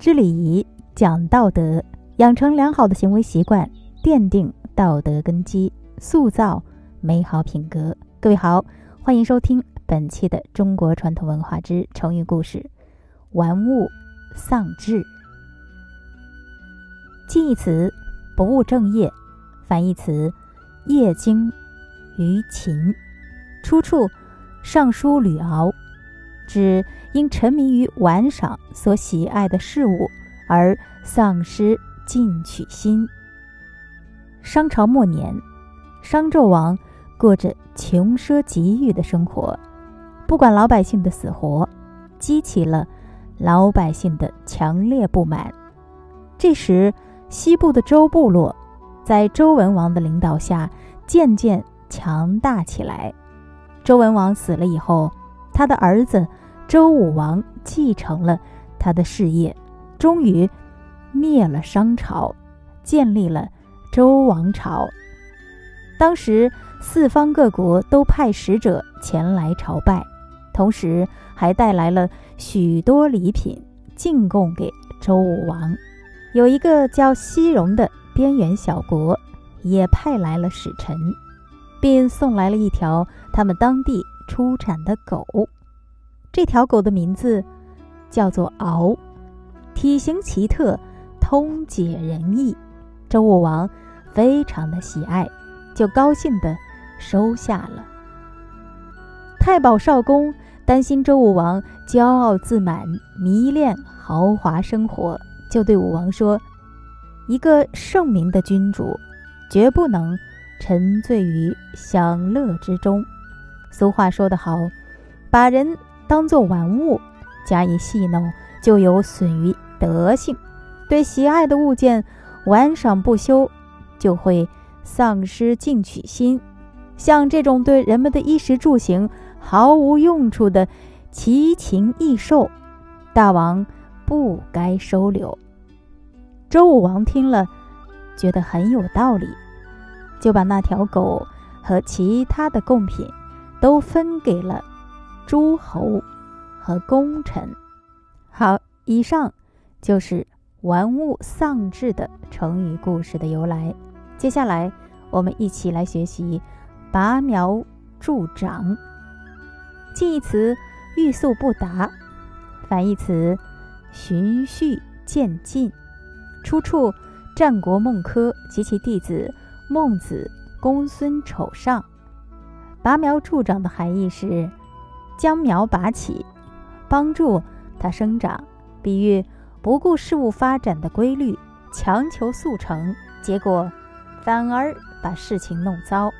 知礼仪，讲道德，养成良好的行为习惯，奠定道德根基，塑造美好品格。各位好，欢迎收听本期的中国传统文化之成语故事“玩物丧志”。近义词不务正业，反义词业精于勤。出处《尚书吕敖》。指因沉迷于玩赏所喜爱的事物而丧失进取心。商朝末年，商纣王过着穷奢极欲的生活，不管老百姓的死活，激起了老百姓的强烈不满。这时，西部的周部落在周文王的领导下渐渐强大起来。周文王死了以后，他的儿子。周武王继承了他的事业，终于灭了商朝，建立了周王朝。当时四方各国都派使者前来朝拜，同时还带来了许多礼品进贡给周武王。有一个叫西戎的边缘小国，也派来了使臣，并送来了一条他们当地出产的狗。这条狗的名字叫做獒，体型奇特，通解人意。周武王非常的喜爱，就高兴的收下了。太保少公担心周武王骄傲自满，迷恋豪华生活，就对武王说：“一个圣明的君主，绝不能沉醉于享乐之中。俗话说得好，把人。”当做玩物加以戏弄，就有损于德性；对喜爱的物件玩赏不休，就会丧失进取心。像这种对人们的衣食住行毫无用处的奇禽异兽，大王不该收留。周武王听了，觉得很有道理，就把那条狗和其他的贡品都分给了。诸侯和功臣，好，以上就是“玩物丧志”的成语故事的由来。接下来，我们一起来学习“拔苗助长”。近义词“欲速不达”，反义词“循序渐进”。出处：战国孟轲及其弟子孟子、公孙丑上。拔苗助长的含义是。将苗拔起，帮助它生长，比喻不顾事物发展的规律，强求速成，结果反而把事情弄糟。《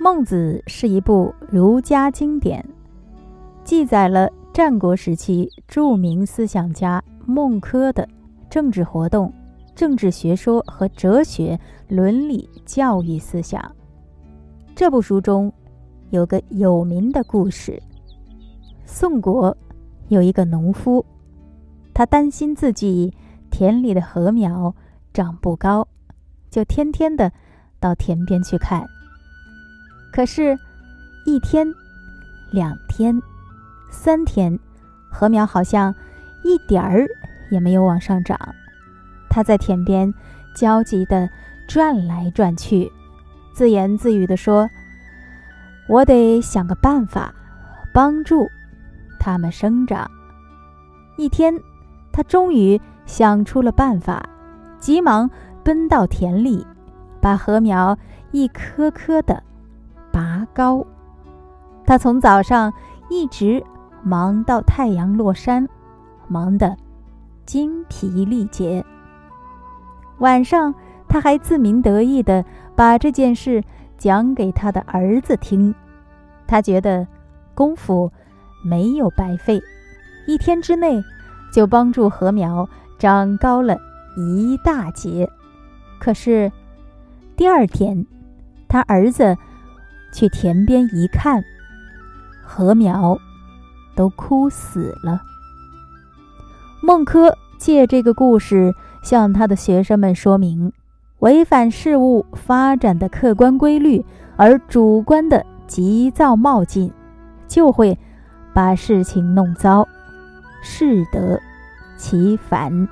孟子》是一部儒家经典，记载了战国时期著名思想家孟轲的政治活动、政治学说和哲学伦理教育思想。这部书中。有个有名的故事：宋国有一个农夫，他担心自己田里的禾苗长不高，就天天的到田边去看。可是，一天、两天、三天，禾苗好像一点儿也没有往上涨。他在田边焦急地转来转去，自言自语地说。我得想个办法，帮助它们生长。一天，他终于想出了办法，急忙奔到田里，把禾苗一颗颗的拔高。他从早上一直忙到太阳落山，忙得精疲力竭。晚上，他还自鸣得意地把这件事。讲给他的儿子听，他觉得功夫没有白费，一天之内就帮助禾苗长高了一大截。可是第二天，他儿子去田边一看，禾苗都枯死了。孟轲借这个故事向他的学生们说明。违反事物发展的客观规律，而主观的急躁冒进，就会把事情弄糟，适得其反。